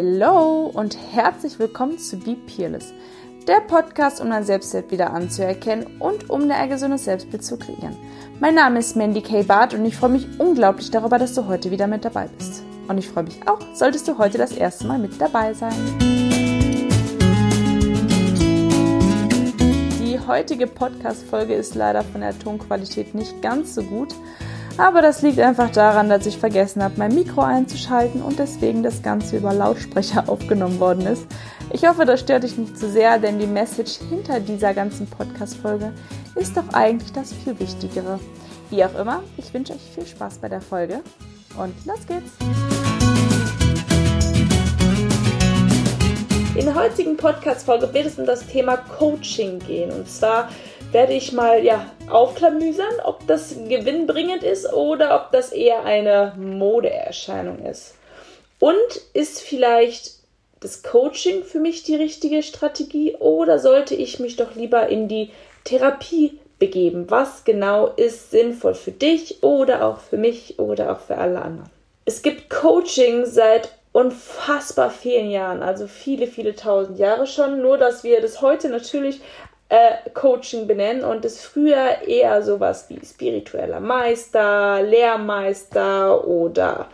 Hallo und herzlich willkommen zu Be Peerless, der Podcast, um dein Selbstwert wieder anzuerkennen und um ein gesundes Selbstbild zu kreieren. Mein Name ist Mandy K. Barth und ich freue mich unglaublich darüber, dass du heute wieder mit dabei bist. Und ich freue mich auch, solltest du heute das erste Mal mit dabei sein. Die heutige Podcast-Folge ist leider von der Tonqualität nicht ganz so gut. Aber das liegt einfach daran, dass ich vergessen habe, mein Mikro einzuschalten und deswegen das Ganze über Lautsprecher aufgenommen worden ist. Ich hoffe, das stört dich nicht zu sehr, denn die Message hinter dieser ganzen Podcast-Folge ist doch eigentlich das viel Wichtigere. Wie auch immer, ich wünsche euch viel Spaß bei der Folge und los geht's! In der heutigen Podcast-Folge wird es um das Thema Coaching gehen und zwar werde ich mal ja, aufklamüsern, ob das gewinnbringend ist oder ob das eher eine Modeerscheinung ist. Und ist vielleicht das Coaching für mich die richtige Strategie oder sollte ich mich doch lieber in die Therapie begeben? Was genau ist sinnvoll für dich oder auch für mich oder auch für alle anderen? Es gibt Coaching seit unfassbar vielen Jahren, also viele, viele tausend Jahre schon, nur dass wir das heute natürlich äh, Coaching benennen und es früher eher sowas wie spiritueller Meister, Lehrmeister oder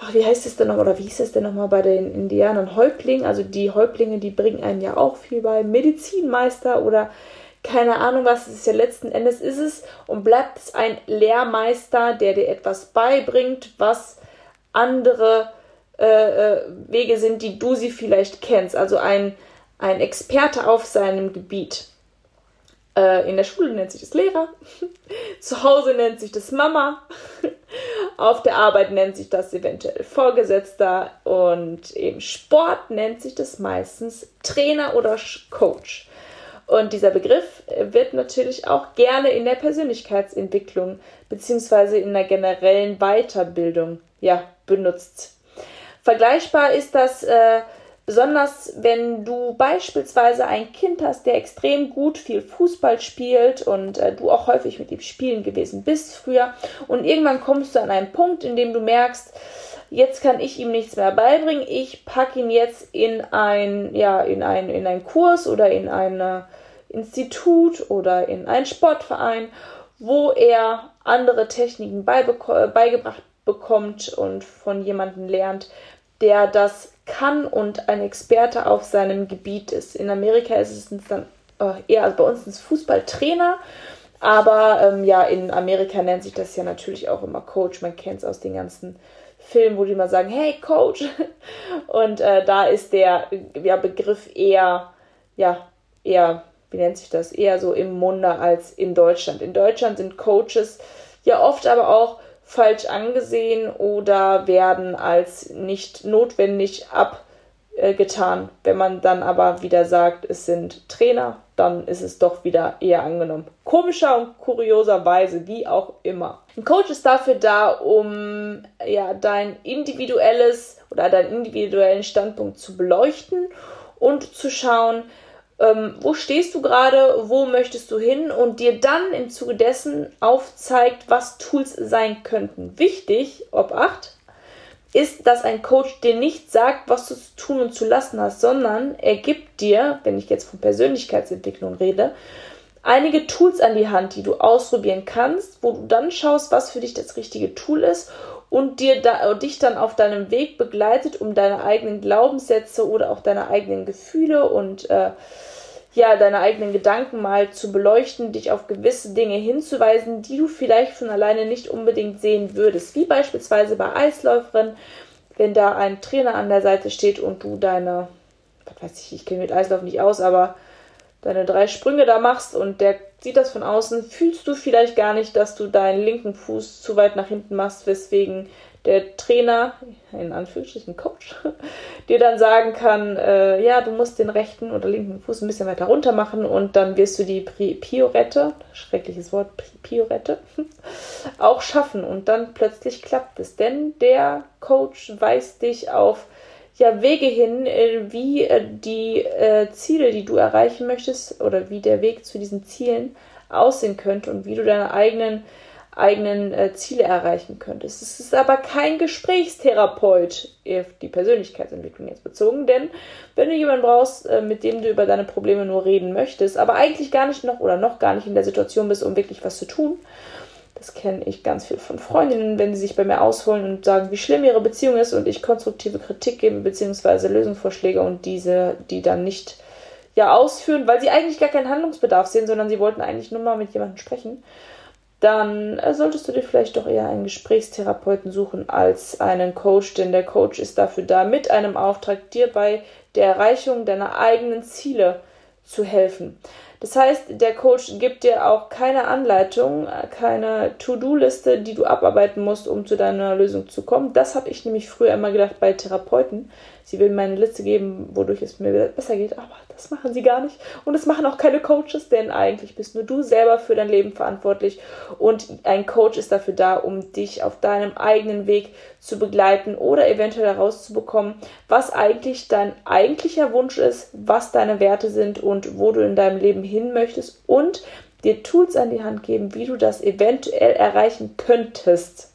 ach, wie heißt es denn nochmal, oder wie hieß es denn nochmal bei den Indianern? Häuptling, also die Häuptlinge, die bringen einen ja auch viel bei. Medizinmeister oder keine Ahnung was, es ist ja letzten Endes ist es und bleibt es ein Lehrmeister, der dir etwas beibringt, was andere äh, äh Wege sind, die du sie vielleicht kennst. Also ein, ein Experte auf seinem Gebiet. Äh, in der Schule nennt sich das Lehrer, zu Hause nennt sich das Mama, auf der Arbeit nennt sich das eventuell Vorgesetzter und im Sport nennt sich das meistens Trainer oder Coach. Und dieser Begriff wird natürlich auch gerne in der Persönlichkeitsentwicklung bzw. in der generellen Weiterbildung ja, benutzt. Vergleichbar ist das äh, Besonders wenn du beispielsweise ein Kind hast, der extrem gut viel Fußball spielt und äh, du auch häufig mit ihm spielen gewesen bist früher. Und irgendwann kommst du an einen Punkt, in dem du merkst, jetzt kann ich ihm nichts mehr beibringen, ich packe ihn jetzt in ein, ja, in ein, in einen Kurs oder in ein äh, Institut oder in einen Sportverein, wo er andere Techniken beigebracht bekommt und von jemandem lernt, der das kann und ein Experte auf seinem Gebiet ist. In Amerika ist es dann äh, eher, also bei uns ist es Fußballtrainer, aber ähm, ja, in Amerika nennt sich das ja natürlich auch immer Coach. Man kennt es aus den ganzen Filmen, wo die immer sagen, hey Coach. Und äh, da ist der ja, Begriff eher, ja, eher, wie nennt sich das, eher so im Munde als in Deutschland. In Deutschland sind Coaches ja oft aber auch falsch angesehen oder werden als nicht notwendig abgetan. Wenn man dann aber wieder sagt, es sind Trainer, dann ist es doch wieder eher angenommen. Komischer und kurioserweise, wie auch immer. Ein Coach ist dafür da, um ja dein individuelles oder deinen individuellen Standpunkt zu beleuchten und zu schauen, ähm, wo stehst du gerade, wo möchtest du hin und dir dann im Zuge dessen aufzeigt, was Tools sein könnten. Wichtig, ob acht, ist, dass ein Coach dir nicht sagt, was du zu tun und zu lassen hast, sondern er gibt dir, wenn ich jetzt von Persönlichkeitsentwicklung rede, einige Tools an die Hand, die du ausprobieren kannst, wo du dann schaust, was für dich das richtige Tool ist und dir da, dich dann auf deinem Weg begleitet, um deine eigenen Glaubenssätze oder auch deine eigenen Gefühle und äh, ja, deine eigenen Gedanken mal zu beleuchten, dich auf gewisse Dinge hinzuweisen, die du vielleicht von alleine nicht unbedingt sehen würdest. Wie beispielsweise bei Eisläuferinnen, wenn da ein Trainer an der Seite steht und du deine, was weiß ich, ich kenne mit Eislauf nicht aus, aber deine drei Sprünge da machst und der sieht das von außen, fühlst du vielleicht gar nicht, dass du deinen linken Fuß zu weit nach hinten machst, weswegen der Trainer, in Anführungsstrichen Coach, dir dann sagen kann, äh, ja, du musst den rechten oder linken Fuß ein bisschen weiter runter machen und dann wirst du die Piorette, schreckliches Wort, Piorette, auch schaffen. Und dann plötzlich klappt es, denn der Coach weist dich auf ja, Wege hin, äh, wie äh, die äh, Ziele, die du erreichen möchtest, oder wie der Weg zu diesen Zielen aussehen könnte und wie du deine eigenen eigenen äh, Ziele erreichen könntest. Es ist aber kein Gesprächstherapeut, auf die Persönlichkeitsentwicklung jetzt bezogen, denn wenn du jemanden brauchst, äh, mit dem du über deine Probleme nur reden möchtest, aber eigentlich gar nicht noch oder noch gar nicht in der Situation bist, um wirklich was zu tun, das kenne ich ganz viel von Freundinnen, wenn sie sich bei mir ausholen und sagen, wie schlimm ihre Beziehung ist und ich konstruktive Kritik gebe, beziehungsweise Lösungsvorschläge und diese, die dann nicht ja ausführen, weil sie eigentlich gar keinen Handlungsbedarf sehen, sondern sie wollten eigentlich nur mal mit jemandem sprechen dann äh, solltest du dir vielleicht doch eher einen Gesprächstherapeuten suchen als einen Coach, denn der Coach ist dafür da, mit einem Auftrag dir bei der Erreichung deiner eigenen Ziele zu helfen. Das heißt, der Coach gibt dir auch keine Anleitung, keine To-Do-Liste, die du abarbeiten musst, um zu deiner Lösung zu kommen. Das habe ich nämlich früher immer gedacht bei Therapeuten. Sie will mir eine Liste geben, wodurch es mir besser geht, aber das machen sie gar nicht. Und das machen auch keine Coaches, denn eigentlich bist nur du selber für dein Leben verantwortlich. Und ein Coach ist dafür da, um dich auf deinem eigenen Weg zu begleiten oder eventuell herauszubekommen, was eigentlich dein eigentlicher Wunsch ist, was deine Werte sind und wo du in deinem Leben hin möchtest und dir Tools an die Hand geben, wie du das eventuell erreichen könntest.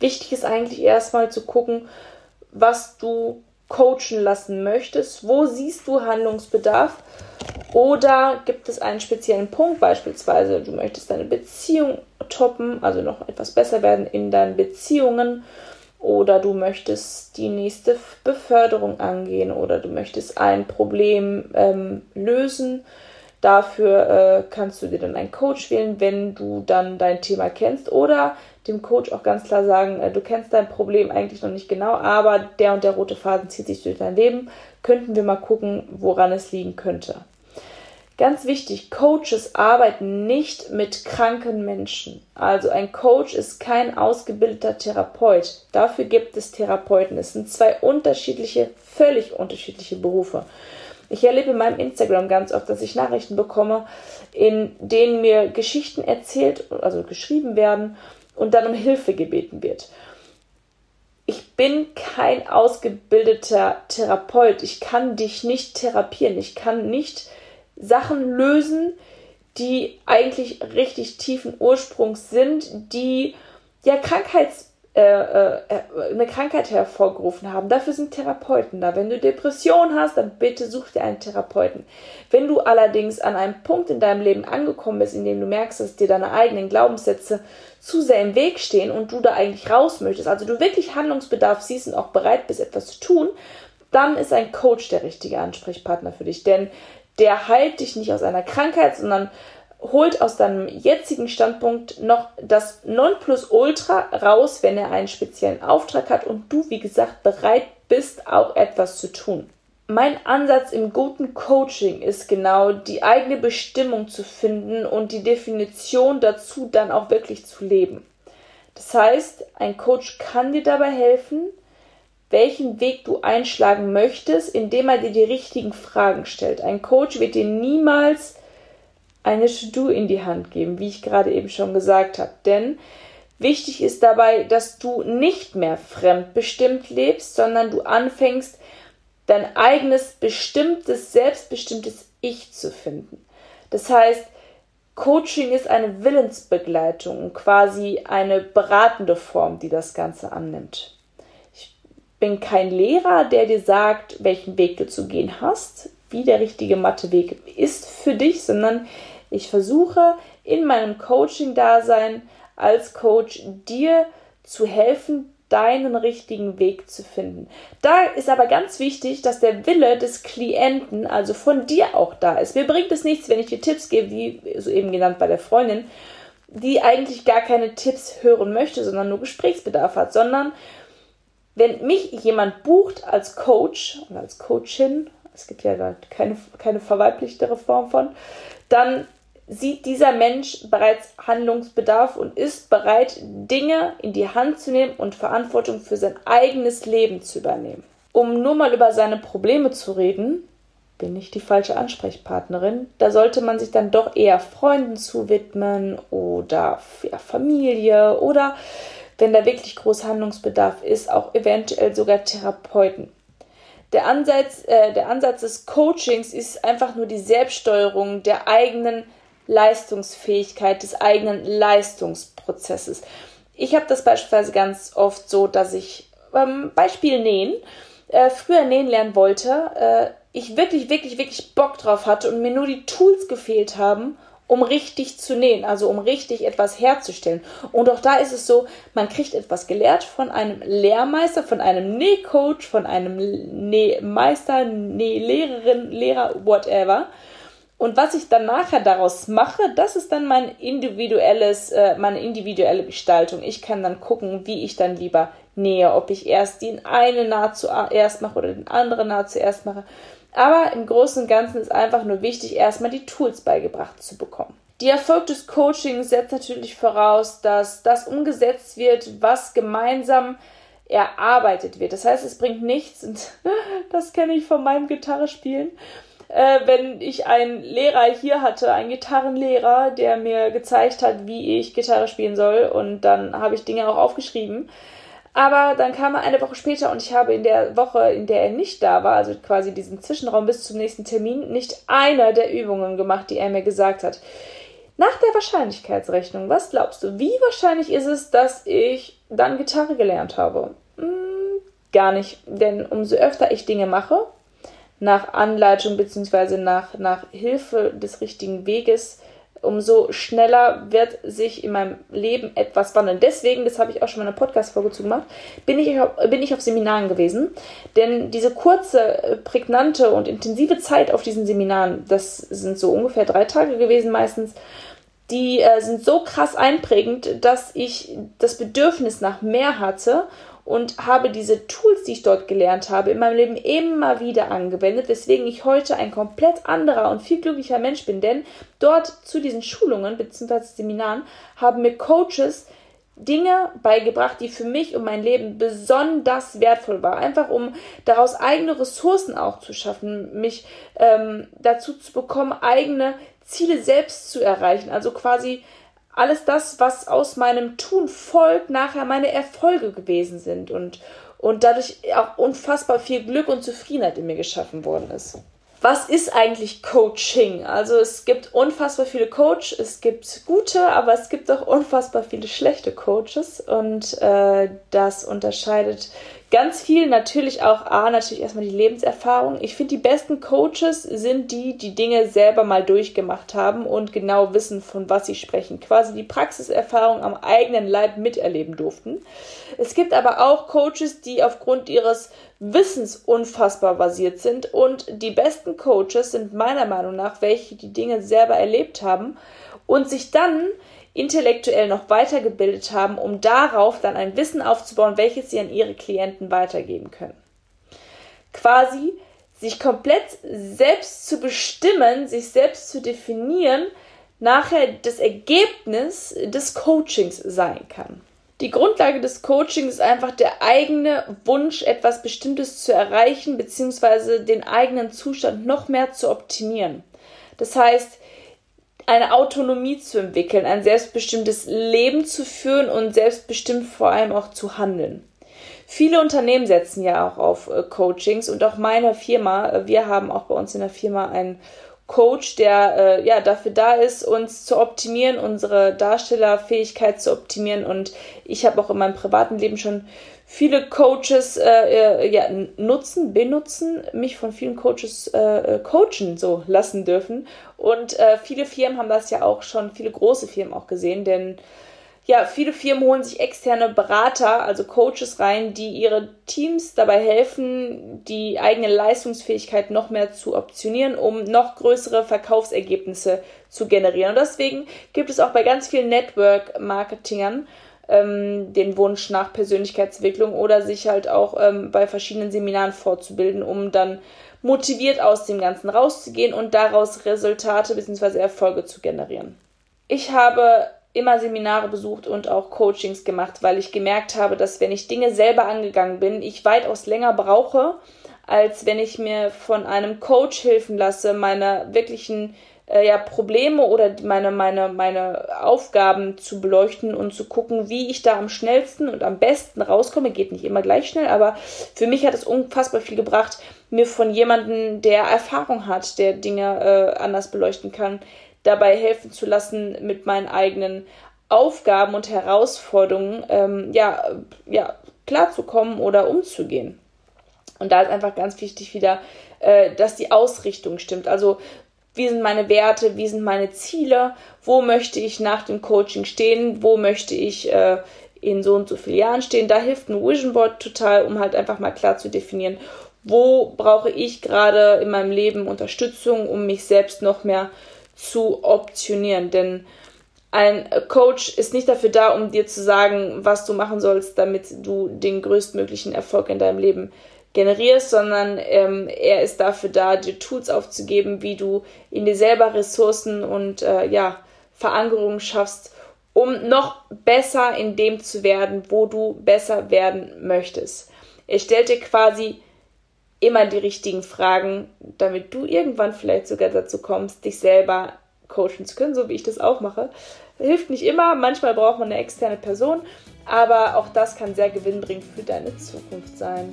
Wichtig ist eigentlich erstmal zu gucken, was du coachen lassen möchtest? Wo siehst du Handlungsbedarf? Oder gibt es einen speziellen Punkt, beispielsweise du möchtest deine Beziehung toppen, also noch etwas besser werden in deinen Beziehungen, oder du möchtest die nächste Beförderung angehen, oder du möchtest ein Problem ähm, lösen. Dafür äh, kannst du dir dann einen Coach wählen, wenn du dann dein Thema kennst, oder dem Coach auch ganz klar sagen, äh, du kennst dein Problem eigentlich noch nicht genau, aber der und der rote Faden zieht sich durch dein Leben. Könnten wir mal gucken, woran es liegen könnte. Ganz wichtig, Coaches arbeiten nicht mit kranken Menschen. Also ein Coach ist kein ausgebildeter Therapeut. Dafür gibt es Therapeuten. Es sind zwei unterschiedliche, völlig unterschiedliche Berufe. Ich erlebe in meinem Instagram ganz oft, dass ich Nachrichten bekomme, in denen mir Geschichten erzählt, also geschrieben werden und dann um Hilfe gebeten wird. Ich bin kein ausgebildeter Therapeut. Ich kann dich nicht therapieren. Ich kann nicht Sachen lösen, die eigentlich richtig tiefen Ursprungs sind, die ja Krankheits eine Krankheit hervorgerufen haben. Dafür sind Therapeuten da. Wenn du Depression hast, dann bitte such dir einen Therapeuten. Wenn du allerdings an einem Punkt in deinem Leben angekommen bist, in dem du merkst, dass dir deine eigenen Glaubenssätze zu sehr im Weg stehen und du da eigentlich raus möchtest, also du wirklich Handlungsbedarf siehst und auch bereit bist, etwas zu tun, dann ist ein Coach der richtige Ansprechpartner für dich. Denn der heilt dich nicht aus einer Krankheit, sondern holt aus deinem jetzigen Standpunkt noch das Nonplusultra raus, wenn er einen speziellen Auftrag hat und du, wie gesagt, bereit bist, auch etwas zu tun. Mein Ansatz im guten Coaching ist genau, die eigene Bestimmung zu finden und die Definition dazu dann auch wirklich zu leben. Das heißt, ein Coach kann dir dabei helfen, welchen Weg du einschlagen möchtest, indem er dir die richtigen Fragen stellt. Ein Coach wird dir niemals eine To-Do in die Hand geben, wie ich gerade eben schon gesagt habe. Denn wichtig ist dabei, dass du nicht mehr fremdbestimmt lebst, sondern du anfängst, dein eigenes bestimmtes, selbstbestimmtes Ich zu finden. Das heißt, Coaching ist eine Willensbegleitung, quasi eine beratende Form, die das Ganze annimmt. Ich bin kein Lehrer, der dir sagt, welchen Weg du zu gehen hast, wie der richtige Matheweg ist für dich, sondern ich versuche in meinem Coaching-Dasein als Coach dir zu helfen, deinen richtigen Weg zu finden. Da ist aber ganz wichtig, dass der Wille des Klienten, also von dir auch da ist. Mir bringt es nichts, wenn ich dir Tipps gebe, wie soeben genannt bei der Freundin, die eigentlich gar keine Tipps hören möchte, sondern nur Gesprächsbedarf hat, sondern wenn mich jemand bucht als Coach oder als Coachin, es gibt ja keine, keine verweiblichtere Form von, dann sieht dieser Mensch bereits Handlungsbedarf und ist bereit, Dinge in die Hand zu nehmen und Verantwortung für sein eigenes Leben zu übernehmen. Um nur mal über seine Probleme zu reden, bin ich die falsche Ansprechpartnerin. Da sollte man sich dann doch eher Freunden zuwidmen oder ja, Familie oder wenn da wirklich groß Handlungsbedarf ist, auch eventuell sogar Therapeuten. Der Ansatz, äh, der Ansatz des Coachings ist einfach nur die Selbststeuerung der eigenen Leistungsfähigkeit des eigenen Leistungsprozesses. Ich habe das beispielsweise ganz oft so, dass ich ähm, Beispiel Nähen, äh, früher nähen lernen wollte, äh, ich wirklich, wirklich, wirklich Bock drauf hatte und mir nur die Tools gefehlt haben, um richtig zu nähen, also um richtig etwas herzustellen. Und auch da ist es so, man kriegt etwas gelehrt von einem Lehrmeister, von einem Nähcoach, von einem Nähmeister, Nählehrerin, Lehrer, whatever. Und was ich dann nachher daraus mache, das ist dann mein individuelles, äh, meine individuelle Gestaltung. Ich kann dann gucken, wie ich dann lieber nähe, ob ich erst die eine Naht zuerst mache oder den anderen Naht zuerst mache. Aber im Großen und Ganzen ist einfach nur wichtig, erstmal die Tools beigebracht zu bekommen. Die Erfolg des Coachings setzt natürlich voraus, dass das umgesetzt wird, was gemeinsam erarbeitet wird. Das heißt, es bringt nichts, und das kenne ich von meinem Gitarrespielen, äh, wenn ich einen Lehrer hier hatte, einen Gitarrenlehrer, der mir gezeigt hat, wie ich Gitarre spielen soll, und dann habe ich Dinge auch aufgeschrieben. Aber dann kam er eine Woche später und ich habe in der Woche, in der er nicht da war, also quasi diesen Zwischenraum bis zum nächsten Termin, nicht eine der Übungen gemacht, die er mir gesagt hat. Nach der Wahrscheinlichkeitsrechnung, was glaubst du, wie wahrscheinlich ist es, dass ich dann Gitarre gelernt habe? Hm, gar nicht, denn umso öfter ich Dinge mache, nach Anleitung bzw. Nach, nach Hilfe des richtigen Weges, umso schneller wird sich in meinem Leben etwas wandeln. Deswegen, das habe ich auch schon mal in einer Podcast-Folge zu gemacht, bin ich, bin ich auf Seminaren gewesen. Denn diese kurze, prägnante und intensive Zeit auf diesen Seminaren, das sind so ungefähr drei Tage gewesen meistens, die äh, sind so krass einprägend, dass ich das Bedürfnis nach mehr hatte und habe diese Tools, die ich dort gelernt habe, in meinem Leben immer wieder angewendet, weswegen ich heute ein komplett anderer und viel glücklicher Mensch bin. Denn dort zu diesen Schulungen bzw. Seminaren haben mir Coaches Dinge beigebracht, die für mich und mein Leben besonders wertvoll waren. Einfach um daraus eigene Ressourcen auch zu schaffen, mich ähm, dazu zu bekommen, eigene Ziele selbst zu erreichen. Also quasi alles das, was aus meinem Tun folgt, nachher meine Erfolge gewesen sind und, und dadurch auch unfassbar viel Glück und Zufriedenheit in mir geschaffen worden ist. Was ist eigentlich Coaching? Also es gibt unfassbar viele Coaches, es gibt gute, aber es gibt auch unfassbar viele schlechte Coaches und äh, das unterscheidet Ganz viel natürlich auch A, natürlich erstmal die Lebenserfahrung. Ich finde, die besten Coaches sind die, die Dinge selber mal durchgemacht haben und genau wissen, von was sie sprechen. Quasi die Praxiserfahrung am eigenen Leib miterleben durften. Es gibt aber auch Coaches, die aufgrund ihres Wissens unfassbar basiert sind und die besten Coaches sind meiner Meinung nach welche, die Dinge selber erlebt haben und sich dann intellektuell noch weitergebildet haben, um darauf dann ein Wissen aufzubauen, welches sie an ihre Klienten weitergeben können. Quasi sich komplett selbst zu bestimmen, sich selbst zu definieren, nachher das Ergebnis des Coachings sein kann. Die Grundlage des Coachings ist einfach der eigene Wunsch, etwas Bestimmtes zu erreichen, beziehungsweise den eigenen Zustand noch mehr zu optimieren. Das heißt, eine Autonomie zu entwickeln, ein selbstbestimmtes Leben zu führen und selbstbestimmt vor allem auch zu handeln. Viele Unternehmen setzen ja auch auf äh, Coachings und auch meine Firma, äh, wir haben auch bei uns in der Firma einen Coach, der äh, ja dafür da ist, uns zu optimieren, unsere Darstellerfähigkeit zu optimieren. Und ich habe auch in meinem privaten Leben schon viele Coaches äh, äh, ja, nutzen, benutzen, mich von vielen Coaches äh, äh, coachen so lassen dürfen. Und äh, viele Firmen haben das ja auch schon, viele große Firmen auch gesehen, denn ja, viele Firmen holen sich externe Berater, also Coaches rein, die ihre Teams dabei helfen, die eigene Leistungsfähigkeit noch mehr zu optionieren, um noch größere Verkaufsergebnisse zu generieren. Und deswegen gibt es auch bei ganz vielen Network-Marketingern ähm, den Wunsch nach Persönlichkeitsentwicklung oder sich halt auch ähm, bei verschiedenen Seminaren fortzubilden, um dann motiviert aus dem Ganzen rauszugehen und daraus Resultate bzw. Erfolge zu generieren. Ich habe immer Seminare besucht und auch Coachings gemacht, weil ich gemerkt habe, dass wenn ich Dinge selber angegangen bin, ich weitaus länger brauche, als wenn ich mir von einem Coach helfen lasse, meine wirklichen äh, ja, Probleme oder meine, meine, meine Aufgaben zu beleuchten und zu gucken, wie ich da am schnellsten und am besten rauskomme. Geht nicht immer gleich schnell, aber für mich hat es unfassbar viel gebracht, mir von jemandem, der Erfahrung hat, der Dinge äh, anders beleuchten kann, dabei helfen zu lassen, mit meinen eigenen Aufgaben und Herausforderungen ähm, ja, ja, klarzukommen oder umzugehen. Und da ist einfach ganz wichtig wieder, äh, dass die Ausrichtung stimmt. Also wie sind meine Werte, wie sind meine Ziele, wo möchte ich nach dem Coaching stehen, wo möchte ich äh, in so und so vielen Jahren stehen. Da hilft ein Vision Board total, um halt einfach mal klar zu definieren, wo brauche ich gerade in meinem Leben Unterstützung, um mich selbst noch mehr zu optionieren. Denn ein Coach ist nicht dafür da, um dir zu sagen, was du machen sollst, damit du den größtmöglichen Erfolg in deinem Leben generierst, sondern ähm, er ist dafür da, dir Tools aufzugeben, wie du in dir selber Ressourcen und äh, ja, Verankerungen schaffst, um noch besser in dem zu werden, wo du besser werden möchtest. Er stellt dir quasi immer die richtigen Fragen, damit du irgendwann vielleicht sogar dazu kommst, dich selber coachen zu können, so wie ich das auch mache. Hilft nicht immer, manchmal braucht man eine externe Person, aber auch das kann sehr gewinnbringend für deine Zukunft sein.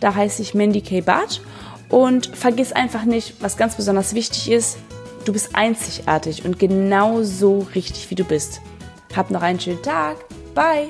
Da heiße ich Mandy K. Barth. Und vergiss einfach nicht, was ganz besonders wichtig ist, du bist einzigartig und genau so richtig, wie du bist. Hab noch einen schönen Tag. Bye!